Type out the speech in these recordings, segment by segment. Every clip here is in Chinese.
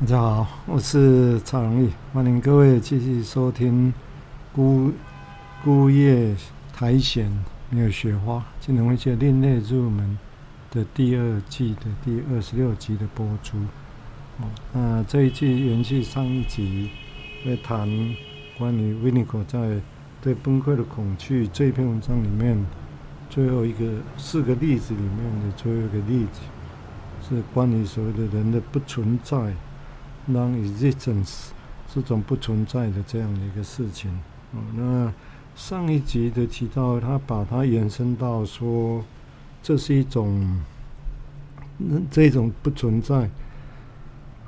大家好，我是曹荣义，欢迎各位继续收听孤孤夜苔藓没有雪花，金融一些另类入门的第二季的第二十六集的播出。哦，那这一季延续上一集，来谈关于维尼口在对崩溃的恐惧这篇文章里面最后一个四个例子里面的最后一个例子，是关于所谓的人的不存在。Non-existence 这种不存在的这样的一个事情，哦，那上一集的提到，他把它延伸到说，这是一种，这种不存在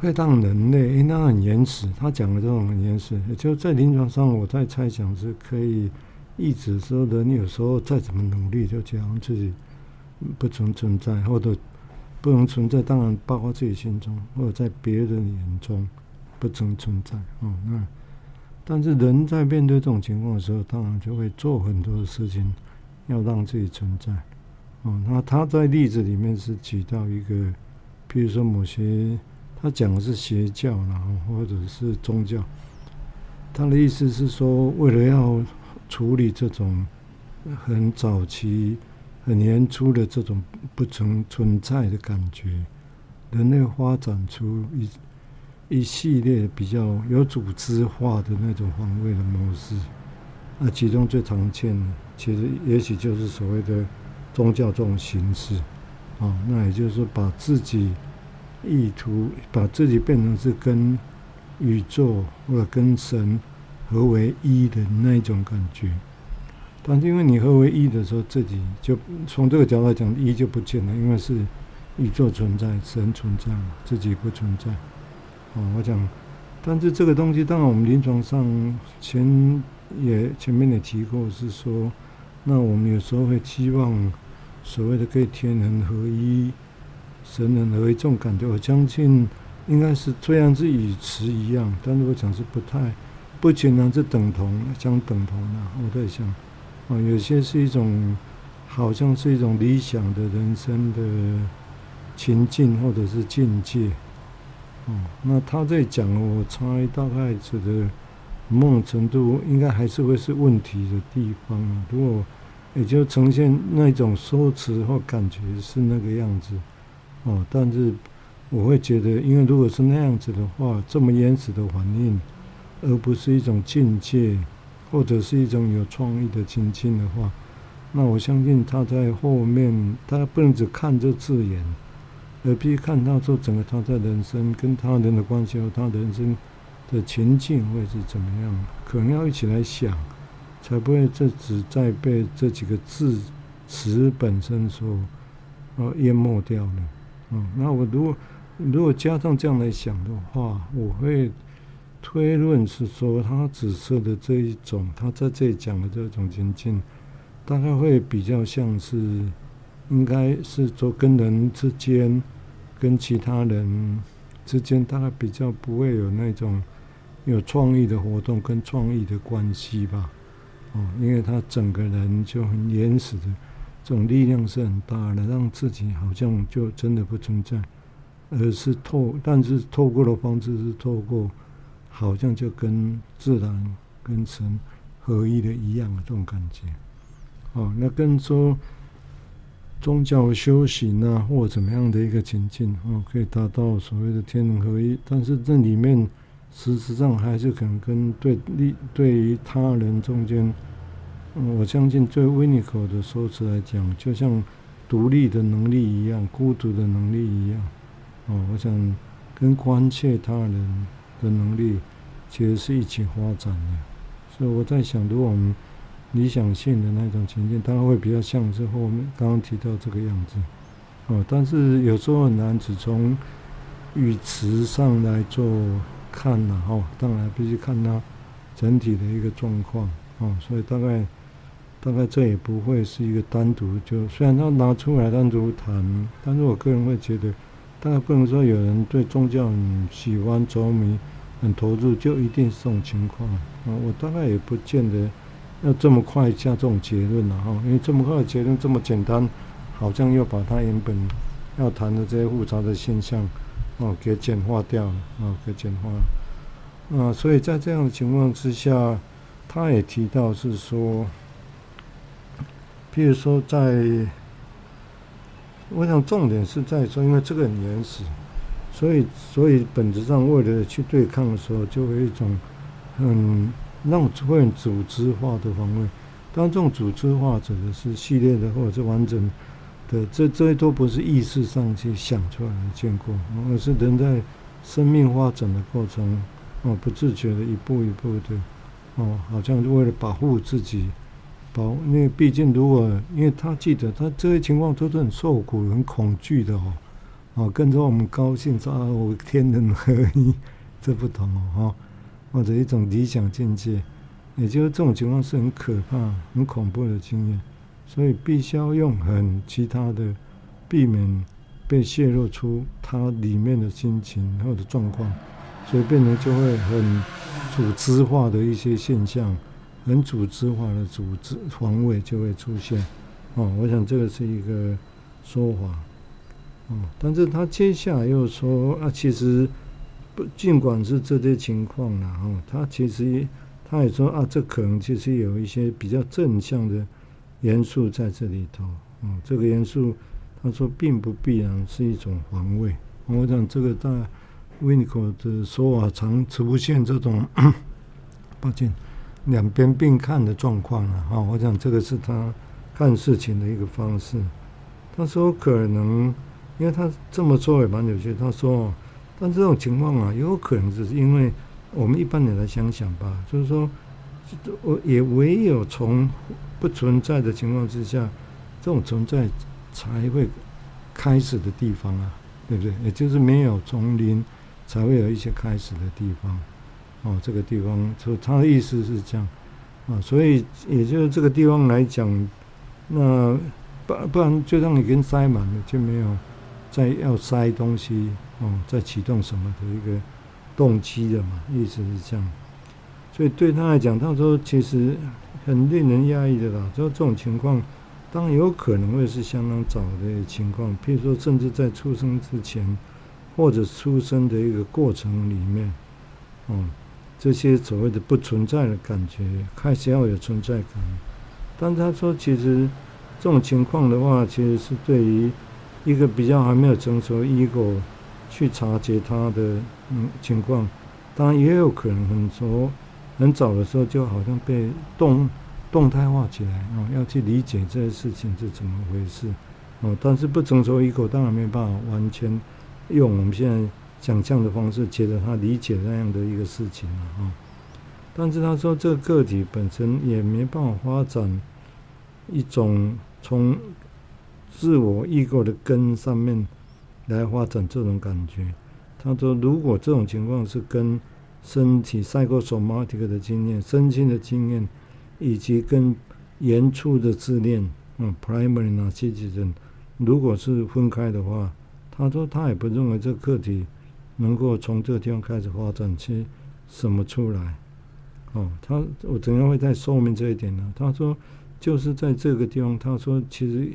会让人类，因为它很原始，他讲的这种很原始，就在临床上，我在猜想是可以一直说人有时候再怎么努力，就讲自己不存存在，或者。不能存在，当然包括自己心中，或者在别人眼中不曾存在。哦，那但是人在面对这种情况的时候，当然就会做很多的事情，要让自己存在。哦，那他在例子里面是举到一个，比如说某些他讲的是邪教，然后或者是宗教，他的意思是说，为了要处理这种很早期。很年初的这种不曾存在的感觉，人类发展出一一系列比较有组织化的那种防卫的模式。那其中最常见的，其实也许就是所谓的宗教这种形式。啊，那也就是说，把自己意图把自己变成是跟宇宙或者跟神合为一的那种感觉。但是因为你合为一的时候，自己就从这个角度来讲，一就不见了，因为是宇宙存在，神存在嘛，自己不存在。哦，我讲，但是这个东西，当然我们临床上前也前面也提过，是说，那我们有时候会期望所谓的可以天人合一、神人合一这种感觉，我相信应该是虽然是语词一样，但是我讲是不太不全然是等同相等同的。我在想。有些是一种，好像是一种理想的人生的情境或者是境界。哦，那他在讲，我猜大概指的某种程度，应该还是会是问题的地方。如果也就呈现那种说辞或感觉是那个样子，哦，但是我会觉得，因为如果是那样子的话，这么原始的反应，而不是一种境界。或者是一种有创意的情境的话，那我相信他在后面，他不能只看这字眼，而必须看到说整个他在人生跟他人的关系和他人生的情境会是怎么样，可能要一起来想，才不会这只在被这几个字词本身所呃淹没掉了。嗯，那我如果如果加上这样来想的话，我会。推论是说，他指涉的这一种，他在这里讲的这种情境，大概会比较像是，应该是说跟人之间，跟其他人之间，大概比较不会有那种有创意的活动跟创意的关系吧。哦，因为他整个人就很原始的，这种力量是很大的，让自己好像就真的不存在，而是透，但是透过的方式是透过。好像就跟自然、跟神合一的一样的这种感觉，哦，那跟说宗教修行啊，或怎么样的一个情境，哦，可以达到所谓的天人合一，但是这里面实质上还是可能跟对立对于他人中间，嗯，我相信对维尼口的说辞来讲，就像独立的能力一样，孤独的能力一样，哦，我想跟关切他人。的能力其实是一起发展的，所以我在想，如果我们理想性的那种情境，当然会比较像是后面刚刚提到这个样子，哦，但是有时候很难只从语词上来做看呐，哦，当然必须看它整体的一个状况，哦，所以大概大概这也不会是一个单独就，虽然他拿出来单独谈，但是我个人会觉得。大概不能说有人对宗教很喜欢、着迷、很投入，就一定是这种情况啊。我大概也不见得要这么快下这种结论了哈，因为这么快的结论这么简单，好像又把他原本要谈的这些复杂的现象，哦给简化掉了，哦给简化了，啊，所以在这样的情况之下，他也提到是说，譬如说在，我想重点是在说，因为这个很原始，所以所以本质上为了去对抗的时候，就会一种很让会很组织化的防卫。当这种组织化指的是系列的或者是完整的，这这些都不是意识上去想出来的结果，而是人在生命发展的过程，哦，不自觉的一步一步的，哦，好像是为了保护自己，保，因为毕竟如果，因为他记得他这些情况都是很受苦、很恐惧的哦，哦，跟着我们高兴说啊，我天人合一，这不同哦，哈。或者一种理想境界。也就是这种情况是很可怕、很恐怖的经验，所以必须要用很其他的，避免被泄露出他里面的心情或者状况，所以变成就会很组织化的一些现象，很组织化的组织防卫就会出现。哦，我想这个是一个说法。哦，但是他接下来又说啊，其实不尽管是这些情况呢，哦，他其实。他也说啊，这可能其实有一些比较正向的元素在这里头。哦，这个元素，他说并不必然是一种防卫。我想这个在维尼口的说法常出现这种，抱歉，两边并看的状况了。哈，我想这个是他看事情的一个方式。他说可能，因为他这么做也蛮有趣。他说，但这种情况啊，有可能只是因为。我们一般人来想想吧，就是说，我也唯有从不存在的情况之下，这种存在才会开始的地方啊，对不对？也就是没有丛林，才会有一些开始的地方。哦，这个地方，就他的意思是这样啊，所以也就是这个地方来讲，那不不然就让你跟塞满了，就没有再要塞东西哦，再启动什么的一个。动机的嘛，意思是这样，所以对他来讲，他说其实很令人压抑的啦。就这种情况，当然有可能会是相当早的情况，譬如说，甚至在出生之前，或者出生的一个过程里面，嗯，这些所谓的不存在的感觉开始要有存在感。但他说，其实这种情况的话，其实是对于一个比较还没有成熟的 ego。去察觉他的嗯情况，当然也有可能很早很早的时候就好像被动动态化起来啊，要去理解这些事情是怎么回事哦。但是不成熟 ego 当然没办法完全用我们现在想象的方式觉得他理解那样的一个事情了啊。但是他说这个个体本身也没办法发展一种从自我异构的根上面。来发展这种感觉，他说，如果这种情况是跟身体 psychosomatic 的经验、身心的经验，以及跟原初的自恋，嗯，primary narcissism，如果是分开的话，他说他也不认为这个个体能够从这个地方开始发展出什么出来。哦，他我怎样会再说明这一点呢？他说就是在这个地方，他说其实。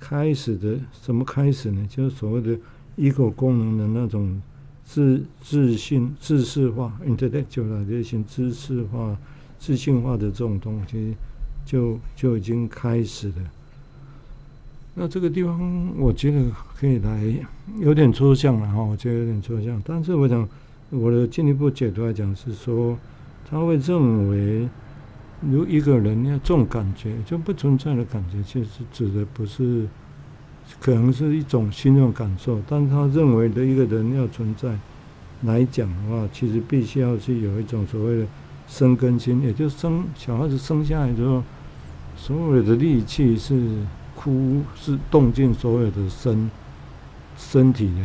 开始的什么开始呢？就是所谓的 ego 功能的那种自自信、自视化 intellectualization 知识化、自信化的这种东西，就就已经开始了。那这个地方，我觉得可以来有点抽象了哈，我觉得有点抽象。但是我想，我的进一步解读来讲是说，他会认为。如一个人要这种感觉，就不存在的感觉，其实指的不是，可能是一种心这感受。但他认为的一个人要存在来讲的话，其实必须要去有一种所谓的生根心，也就是生小孩子生下来之后，所有的力气是哭，是动尽所有的身身体的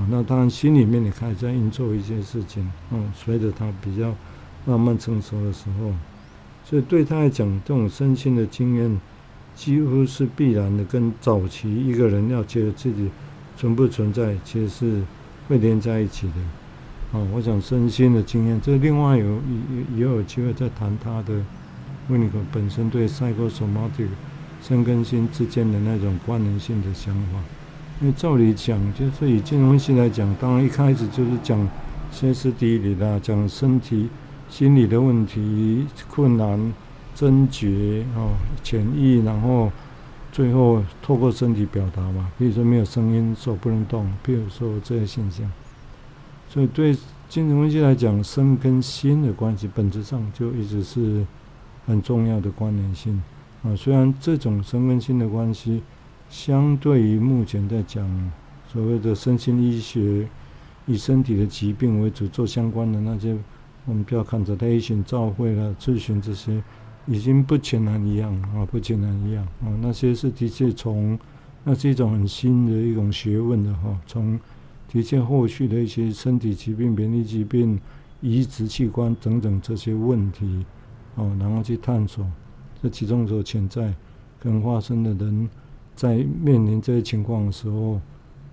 啊。那当然心里面也开始在运作一些事情。嗯，随着他比较慢慢成熟的时候。所以对他来讲，这种身心的经验几乎是必然的，跟早期一个人要觉得自己存不存在，其实是会连在一起的。哦，我想身心的经验，这另外有也也有机会再谈他的维尼口本身对 psychosomatic 身跟心之间的那种关联性的想法。因为照理讲，就是以金融分析来讲，当然一开始就是讲歇斯底里的，讲身体、心理的问题、困难、症结哦、潜意，然后最后透过身体表达嘛，比如说没有声音，手不能动，比如说这些现象。所以对金融分析来讲，身跟心的关系本质上就一直是很重要的关联性啊。虽然这种身跟心的关系。相对于目前在讲所谓的身心医学，以身体的疾病为主做相关的那些，我们不要看着他一群照会了咨询这些，已经不全然一样啊，不全然一样啊。那些是的确从，那是一种很新的一种学问的哈，从的确后续的一些身体疾病、免疫疾病、移植器官等等这些问题，哦，然后去探索这其中所潜在可能发生的人。在面临这些情况的时候，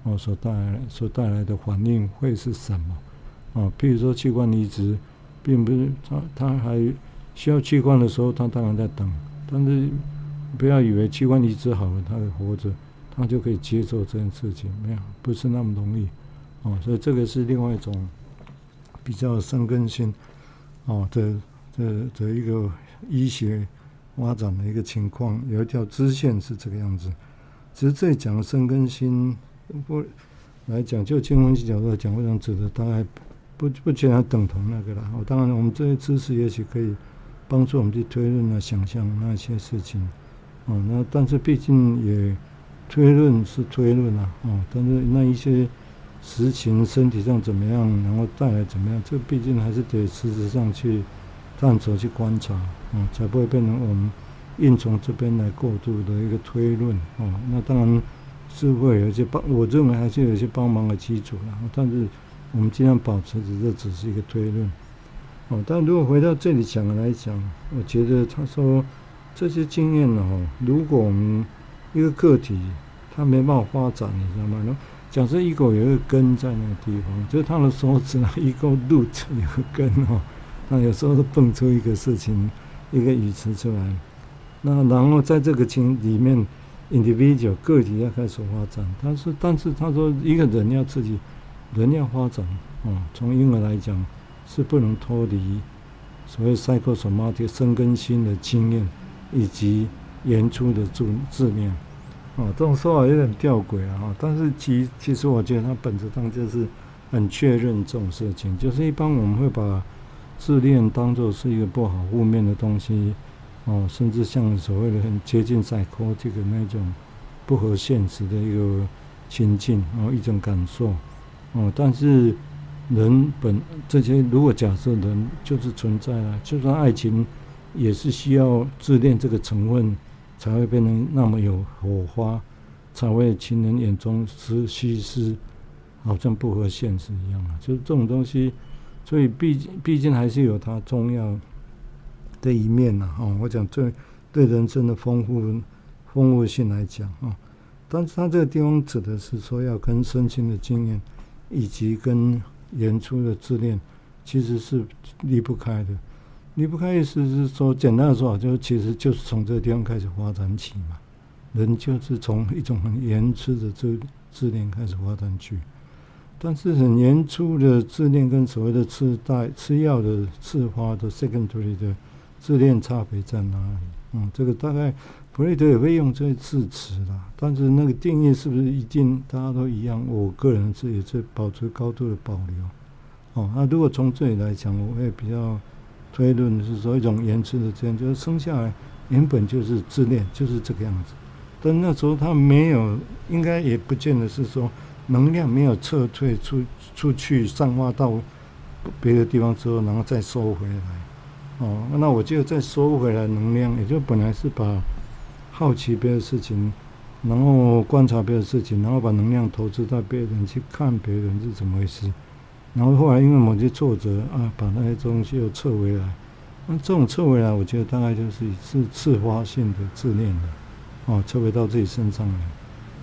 哦，所带来所带来的反应会是什么？啊，譬如说器官移植，并不是他他还需要器官的时候，他当然在等。但是不要以为器官移植好了，他会活着，他就可以接受这件事情，没有，不是那么容易。哦，所以这个是另外一种比较深根性哦的的的一个医学发展的一个情况，有一条支线是这个样子。其实这讲的身跟心，不来讲，就金融分析角度来讲，我想指的大概不不全然等同那个了。哦，当然，我们这些知识也许可以帮助我们去推论啊、想象那些事情。哦，那但是毕竟也推论是推论啊。哦，但是那一些实情身体上怎么样，然后带来怎么样，这毕竟还是得实质上去探索、去观察，哦，才不会变成我们。硬从这边来过度的一个推论哦，那当然是会有一些帮，我认为还是有一些帮忙的基础啦。但是我们尽量保持着这只是一个推论哦。但如果回到这里讲来讲，我觉得他说这些经验呢，哦，如果我们一个个体他没办法发展，你知道吗？那假设一个有一个根在那个地方，就是他的手指呢，ego root 有个根哦，那有时候都蹦出一个事情，一个语词出来。那然后在这个情里面，individual 个体要开始发展。但是，但是他说一个人要自己，人要发展，哦，从婴儿来讲是不能脱离所谓 psychosomatic 身跟心的经验，以及原初的质质量。哦，这种说法有点吊诡啊。但是其其实我觉得它本质上就是很确认这种事情，就是一般我们会把自恋当作是一个不好、负面的东西。哦，甚至像所谓的很接近 psychotic 那种不合现实的一个情境，哦一种感受，哦，但是人本这些，如果假设人就是存在啊，就算爱情也是需要自恋这个成分才会变成那么有火花，才会情人眼中是西施，好像不合现实一样啊，就是这种东西，所以毕竟毕竟还是有它重要。的一面呢，哦，我讲对对人生的丰富丰富性来讲啊，但是他这个地方指的是说要跟身心的经验，以及跟原初的自恋，其实是离不开的。离不开意思是说，简单的说，就其实就是从这个地方开始发展起嘛。人就是从一种很原初的自自恋开始发展去，但是很年初的自恋跟所谓的次代吃药的次发的 secondary 的。自恋差别在哪里？嗯，这个大概弗雷德也会用这些字词啦，但是那个定义是不是一定大家都一样？我个人是也是保持高度的保留。哦，那如果从这里来讲，我会比较推论的是说一种延迟的这样，就是生下来原本就是自恋，就是这个样子。但那时候他没有，应该也不见得是说能量没有撤退出出去散发到别的地方之后，然后再收回来。哦，那我就再收回来能量，也就本来是把好奇别的事情，然后观察别的事情，然后把能量投资到别人去看别人是怎么回事，然后后来因为某些挫折啊，把那些东西又撤回来，那这种撤回来，我觉得大概就是是自发性的自恋的，哦，撤回到自己身上来。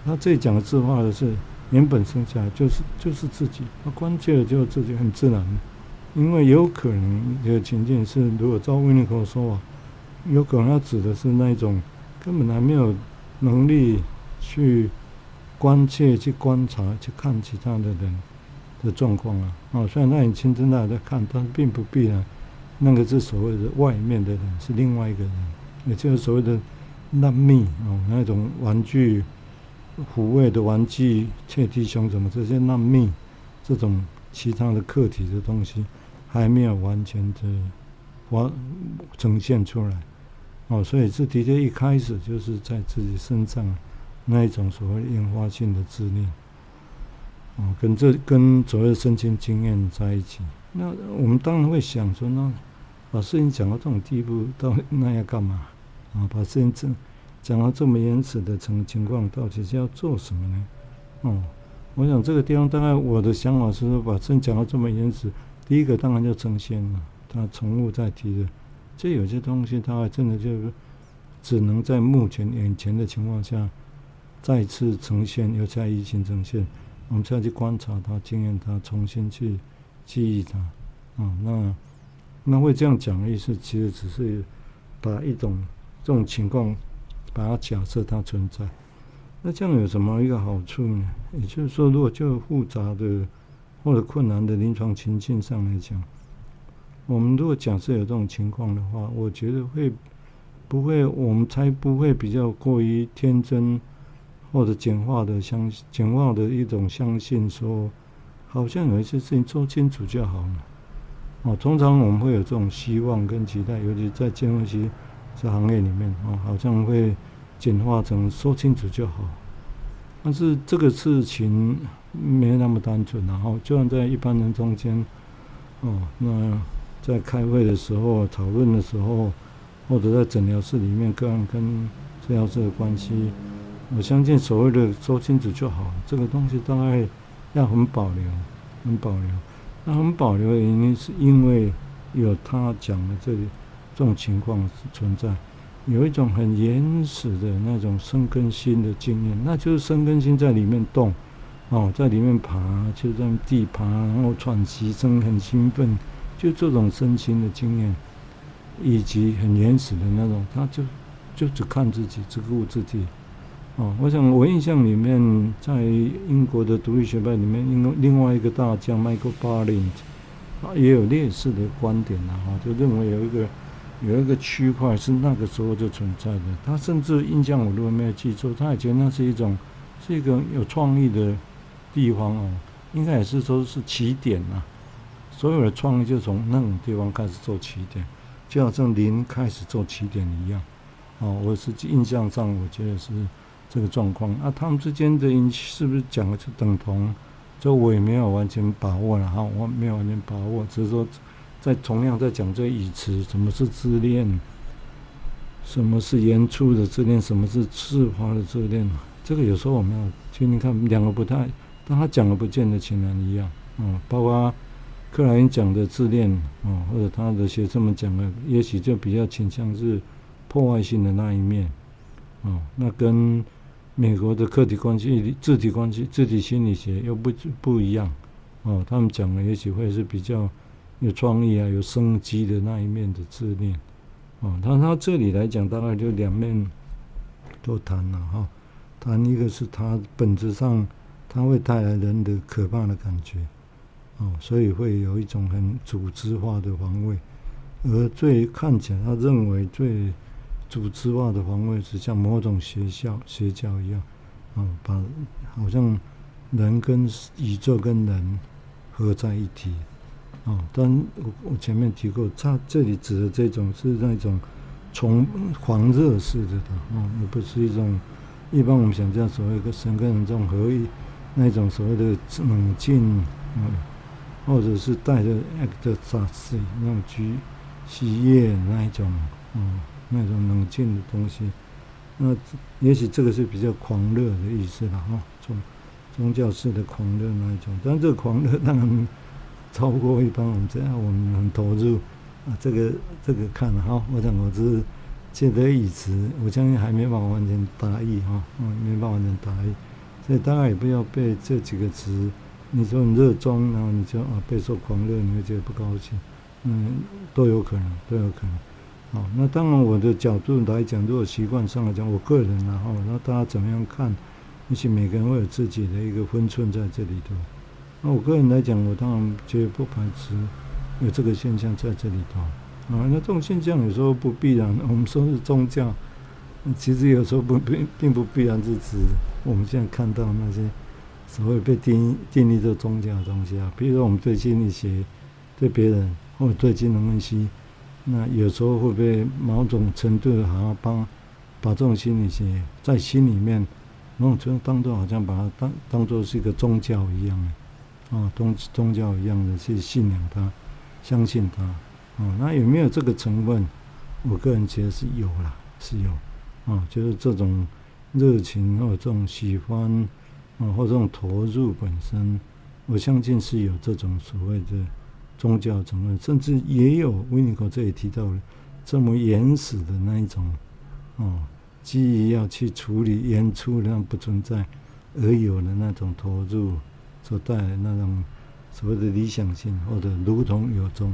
那这里讲的自发的是原本生下来就是就是自己，那关键的就是自己很自然。因为有可能有情境是，如果照维尼口说啊，有可能他指的是那种根本还没有能力去关切去观察去看其他的人的状况啊。哦，虽然那你亲自在看，但是并不必然。那个是所谓的外面的人，是另外一个人，也就是所谓的难民哦，那种玩具、抚慰的玩具、切蒂熊什么这些难民，这种其他的客体的东西，还没有完全的完呈现出来。哦，所以这的确一开始就是在自己身上那一种所谓引发性的自恋，哦，跟这跟所谓的身心经验在一起。那我们当然会想说，那把事情讲到这种地步，到那要干嘛？啊，把事情讲讲到这么严肃的情情况，到底是要做什么呢？哦，我想这个地方，大概我的想法是说，把正讲到这么严肃，第一个当然就呈现了，他重复在提的，这有些东西，他还真的就是只能在目前眼前的情况下再次呈现，又再一新呈现，我们再去观察他、经验他、重新去。记忆它，啊、那那会这样讲的意思，其实只是把一种这种情况，把它假设它存在。那这样有什么一个好处呢？也就是说，如果就复杂的或者困难的临床情境上来讲，我们如果假设有这种情况的话，我觉得会不会，我们才不会比较过于天真或者简化的相，简化的一种相信说。好像有一些事情做清楚就好了。哦，通常我们会有这种希望跟期待，尤其在金融系这行业里面，哦，好像会简化成说清楚就好。但是这个事情没那么单纯，然后就算在一般人中间，哦，那在开会的时候、讨论的时候，或者在诊疗室里面，个人跟治疗师的关系，我相信所谓的说清楚就好，这个东西大概。要很保留，很保留。那很保留的原因是因为有他讲的这里这种情况存在，有一种很原始的那种生根心的经验，那就是生根心在里面动，哦，在里面爬，就在地爬，然后喘息声很兴奋，就这种身心的经验，以及很原始的那种，他就就只看自己，只顾自己。哦，我想我印象里面，在英国的独立学派里面，另另外一个大将 Michael Ballant 也有类似的观点呐，哈，就认为有一个有一个区块是那个时候就存在的。他甚至印象我如果没有记错，他也觉得那是一种是一个有创意的地方哦，应该也是说是起点呐。所有的创意就从那种地方开始做起点，就好像零开始做起点一样。哦，我是印象上我觉得是。这个状况啊，他们之间的因是不是讲的就等同？这我也没有完全把握了哈，我没有完全把握，只是说在同样在讲这个语词，什么是自恋，什么是原初的自恋，什么是自发的自恋，这个有时候我们要听听看，两个不太，但他讲的不见得全然一样，嗯，包括克莱因讲的自恋，哦，或者他的学生们讲的，也许就比较倾向是破坏性的那一面，哦，那跟。美国的客体关系、自体关系、自体心理学又不不一样哦。他们讲的也许会是比较有创意啊、有生机的那一面的自恋哦。但他这里来讲，大概就两面都谈了哈。谈一个是他本质上他会带来人的可怕的感觉哦，所以会有一种很组织化的防卫，而最看起来他认为最。组织化的防卫是像某种学校、邪教一样，啊，把好像人跟宇宙跟人合在一起，啊，但我我前面提过，他这里指的这种是那种从狂热式的的，啊，而不是一种一般我们想象所谓的神跟人这种合一，那种所谓的冷静，嗯，或者是带着 ecstasy 那种喜喜悦那一种，嗯。那种冷静的东西，那也许这个是比较狂热的意思了哈，宗宗教式的狂热那一种，但这个狂热当然超过一般我们这样，我们很投入啊，这个这个看哈，我想我是借得一词，我相信还没办法完全达意哈，嗯，没办法完全达意，所以大家也不要被这几个词，你说你热衷，然后你就啊备受狂热，你会觉得不高兴，嗯，都有可能，都有可能。好，那当然，我的角度来讲，如果习惯上来讲，我个人然后，那大家怎么样看？而且每个人会有自己的一个分寸在这里头。那我个人来讲，我当然绝对不排斥有这个现象在这里头。啊，那这种现象有时候不必然。我们说是宗教，其实有时候不 并并不必然是指我们现在看到那些所谓被定定义的宗教的东西啊。比如说我们对心理学、对别人或者对金融分析，那有时候会被某种程度好像帮把这种心理学在心里面，某种程度当做好像把它当当做是一个宗教一样啊，宗宗教一样的去信仰他，相信他。哦，那有没有这个成分？我个人觉得是有啦，是有，啊，就是这种热情或者这种喜欢，啊，或这种投入本身，我相信是有这种所谓的宗教成分，甚至也有维尼口这里提到的这么原始的那一种，哦，基于要去处理演出那不存在而有的那种投入所带来那种所谓的理想性，或者如同有种。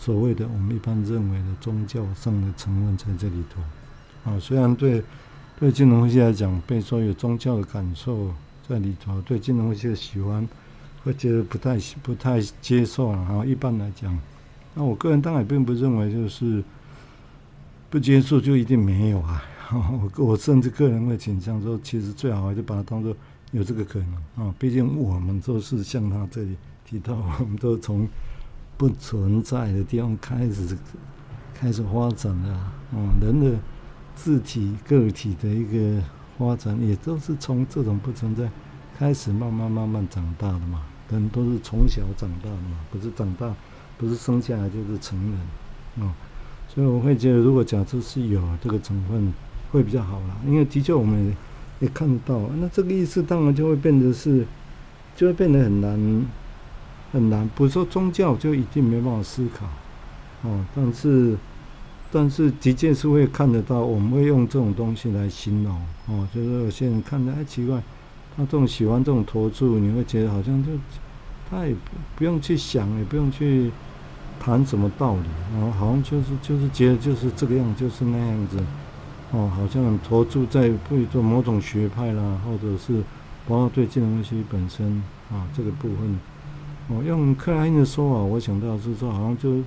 所谓的我们一般认为的宗教上的成分在这里头，啊，虽然对对金融分析来讲，被说有宗教的感受在里头，对金融分析的喜欢会觉得不太不太接受了哈。一般来讲，那我个人当然并不认为就是不接受就一定没有啊。我我甚至个人会倾向说，其实最好还是把它当做有这个可能啊。毕竟我们都是像他这里提到，我们都从。不存在的地方开始开始发展的，啊，人的自体个体的一个发展，也都是从这种不存在开始慢慢慢慢长大的嘛。人都是从小长大的嘛，不是长大，不是生下来就是成人，啊，所以我会觉得，如果假设是有这个成分，会比较好啦。因为的确我们也看得到，那这个意思当然就会变得是，就会变得很难。很难，不是说宗教就一定没办法思考，哦，但是，但是的确是会看得到，我们会用这种东西来形容，哦，就是有些人看着哎奇怪，他这种喜欢这种投注，你会觉得好像就他也不不用去想，也不用去谈什么道理，然后好像就是就是觉得就是这个样，就是那样子，哦，好像投注在会做某种学派啦，或者是包括对金融分析本身啊这个部分。哦，用克莱因的说法，我想到是说，好像就，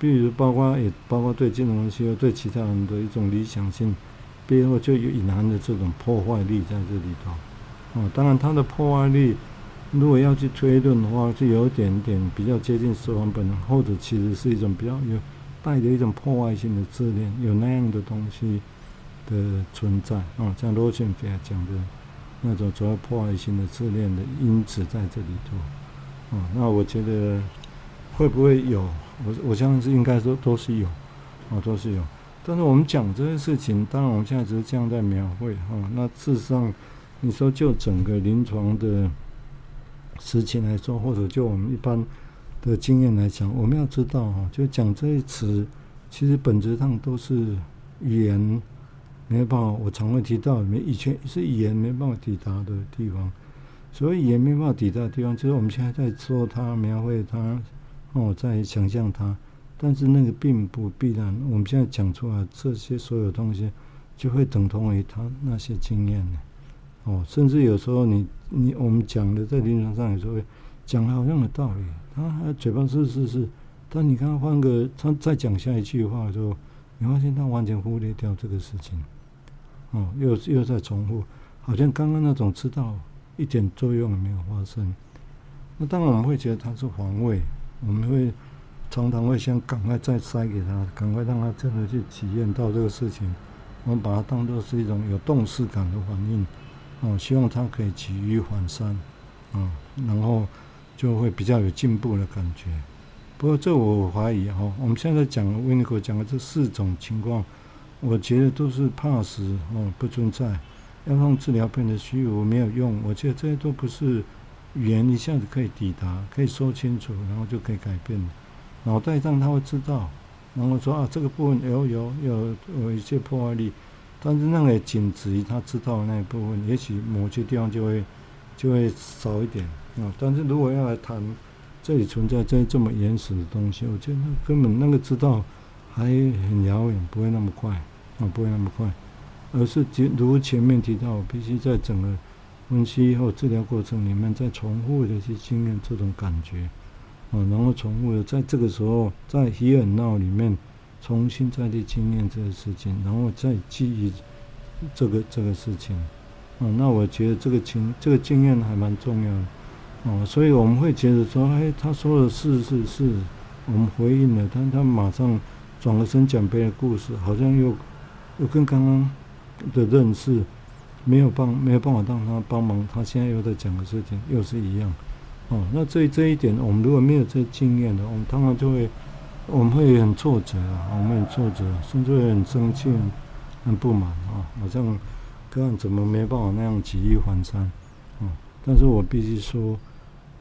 比如包括也包括对金融分析，对其他人的一种理想性，背后就有隐含的这种破坏力在这里头。哦，当然它的破坏力，如果要去推论的话，是有一点点比较接近死亡本能，或者其实是一种比较有带着一种破坏性的自恋，有那样的东西的存在。啊，像罗茜菲讲的那种主要破坏性的自恋的因子在这里头。哦，那我觉得会不会有？我我相信是应该说都是有，哦，都是有。但是我们讲这些事情，当然我们现在只是这样在描绘，哈。那事实上，你说就整个临床的实情来说，或者就我们一般的经验来讲，我们要知道，哈，就讲这些词，其实本质上都是语言没办法。我常会提到，没以前是语言没办法抵达的地方。所以也没办法抵达的地方，就是我们现在在说它、描绘它，哦，在想象它，但是那个并不必然。我们现在讲出来这些所有东西，就会等同于他那些经验呢，哦，甚至有时候你你我们讲的在临床上有时候会讲好像有道理，他嘴巴是是是，但你看换个他再讲下一句话的时候，你发现他完全忽略掉这个事情，哦，又又在重复，好像刚刚那种知道。一点作用也没有发生，那当然我们会觉得它是防卫，我们会常常会想赶快再塞给他，赶快让他真的去体验到这个事情，我们把它当做是一种有动势感的反应，哦，希望他可以举一反三，啊，然后就会比较有进步的感觉。不过这我怀疑哈，我们现在讲维尼口讲的这四种情况，我觉得都是怕死哦，不存在。要让治疗变得虚无没有用，我觉得这些都不是语言一下子可以抵达、可以说清楚，然后就可以改变。脑袋上他会知道，然后说啊，这个部分有有有有一些破坏力，但是那个仅止于他知道的那一部分，也许某些地方就会就会少一点啊。但是如果要来谈这里存在这这么原始的东西，我觉得那根本那个知道还很遥远，不会那么快啊，不会那么快。而是如前面提到，必须在整个分析后治疗过程里面再重复的去经验这种感觉，啊，然后重复的在这个时候在 here now 里面重新再去经验这个事情，然后再记忆这个这个事情，啊，那我觉得这个经这个经验还蛮重要的，哦，所以我们会觉得说，哎，他说的是是是，我们回应了，但他马上转个身讲别的故事，好像又跟刚刚的认识。没有帮没有办法让他帮忙，他现在又在讲的事情又是一样，哦，那这这一点，我们如果没有这经验的，我们当然就会，我们会很挫折啊，我们很挫折，甚至会很生气、很不满啊，好像个人怎么没办法那样举一反三，啊，但是我必须说，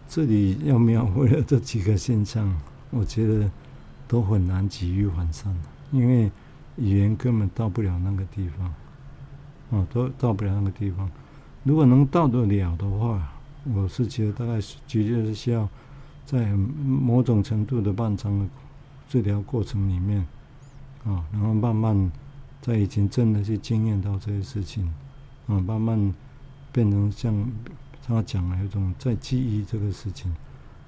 这里要描绘的这几个现象，我觉得都很难举一反三，因为语言根本到不了那个地方。啊，都到不了那个地方。如果能到得了的话，我是觉得大概，绝对是需要在某种程度的漫长的治疗过程里面，啊，然后慢慢在以前真的去经验到这些事情，啊，慢慢变成像他讲的有一种在记忆这个事情，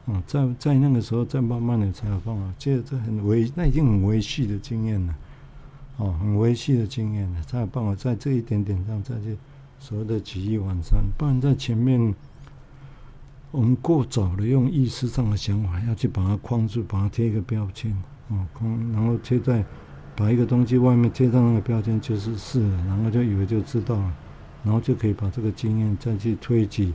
啊，在在那个时候再慢慢的才有办法，这这很维，那已经很维系的经验了。哦，很维系的经验的，才有办法在这一点点上再去所谓的举一反三，不然在前面我们过早的用意识上的想法要去把它框住，把它贴一个标签，哦，框，然后贴在把一个东西外面贴上那个标签就是是，然后就以为就知道了，然后就可以把这个经验再去推举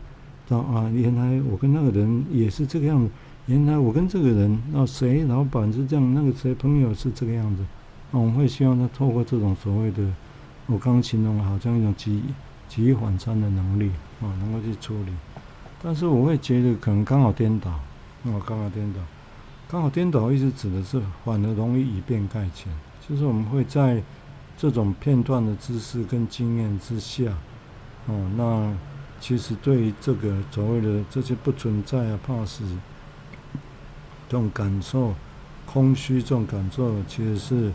到啊，原来我跟那个人也是这个样子，原来我跟这个人啊谁老板是这样，那个谁朋友是这个样子。我们会希望他透过这种所谓的，我刚形容好像一种举举一反三的能力啊，能够去处理。但是我会觉得可能刚好颠倒，那我，刚好颠倒，刚好颠倒意思指的是反而容易以偏概全，就是我们会在这种片段的知识跟经验之下，哦，那其实对于这个所谓的这些不存在啊、怕死这种感受、空虚这种感受，其实是。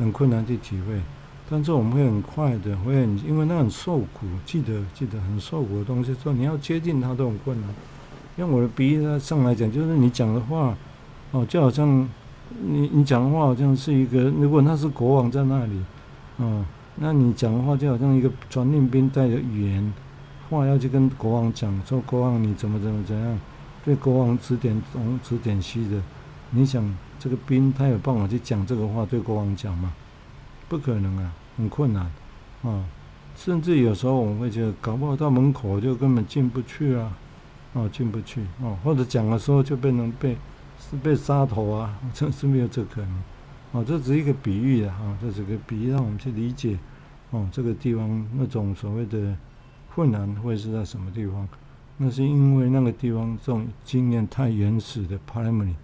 很困难去体会，但是我们会很快的，会很因为那很受苦，记得记得很受苦的东西，说你要接近它都很困难。用我的比喻上来讲，就是你讲的话，哦，就好像你你讲的话好像是一个，如果他是国王在那里，哦，那你讲的话就好像一个传令兵带着语言话要去跟国王讲，说国王你怎么怎么怎样，对国王指点东指点西的，你想。这个兵他有办法去讲这个话对国王讲吗？不可能啊，很困难啊！甚至有时候我们会觉得，搞不好到门口就根本进不去啊，哦，进不去哦，或者讲的时候就变成被是被杀头啊，这 是没有这可能哦，这只是一个比喻的哈，这是个比喻，让我们去理解哦，这个地方那种所谓的困难会是在什么地方？那是因为那个地方这种经验太原始的 primary。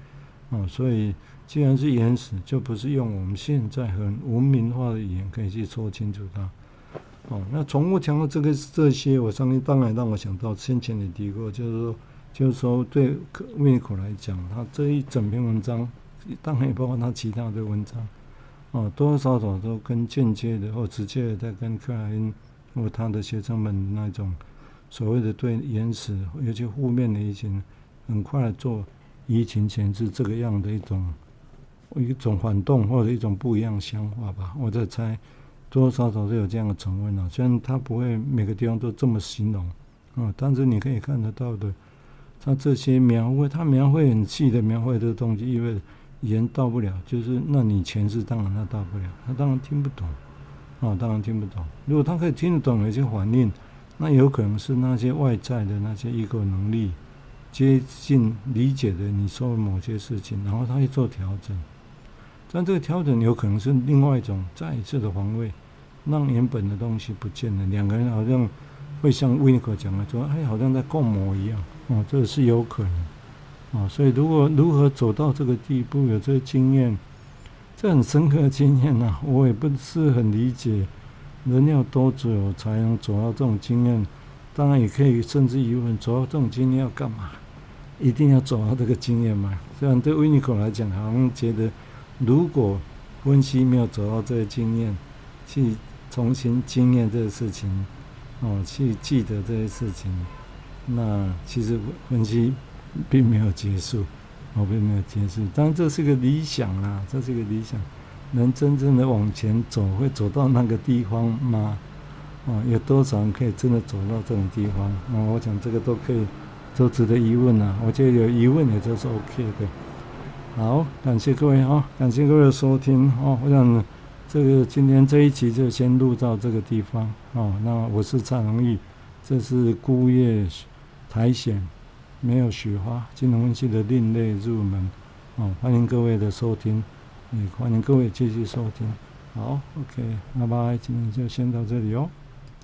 哦，所以既然是原始，就不是用我们现在很文明化的语言可以去说清楚它。哦，那重复强调这个这些，我相信当然让我想到先前你提过，就是说，就是说对维尼口来讲，他这一整篇文章，当然也包括他其他的文章，哦，多多少少都跟间接的或直接的在跟克莱因或他的学生们那种所谓的对原始尤其负面的一些，很快的做。移情前是这个样的一种一种反动或者一种不一样想法吧，我在猜多多少少是有这样的成分啊。虽然他不会每个地方都这么形容啊，但是你可以看得到的，他这些描绘，他描绘很细的描绘的东西，因为人到不了，就是那你前世当然他到不了，他当然听不懂啊，当然听不懂。如果他可以听得懂有些反应，那有可能是那些外在的那些异构能力。接近理解的你说的某些事情，然后他会做调整，但这个调整有可能是另外一种再一次的防卫，让原本的东西不见了。两个人好像会像维尼克讲的说，哎，好像在共谋一样，哦，这个是有可能，啊，所以如果如何走到这个地步，有这个经验，这很深刻的经验呐，我也不是很理解，人要多久才能走到这种经验？当然也可以，甚至疑问，走到这种经验要干嘛？一定要走到这个经验吗？虽然对维尼口来讲，好像觉得如果温西没有走到这个经验，去重新经验这个事情，哦去记得这些事情。那其实分析并没有结束，我并没有结束。当然这是个理想啊，这是个理想。能真正的往前走，会走到那个地方吗？哦，有多少人可以真的走到这种地方？哦，我想这个都可以，都值得疑问啊。我觉得有疑问也都是 OK 的。好，感谢各位啊、哦，感谢各位的收听哦。我想这个今天这一集就先录到这个地方哦。那我是蔡荣义，这是孤叶苔藓，没有雪花，金融分析的另类入门哦。欢迎各位的收听，也欢迎各位继续收听。好，OK，拜拜，今天就先到这里哦。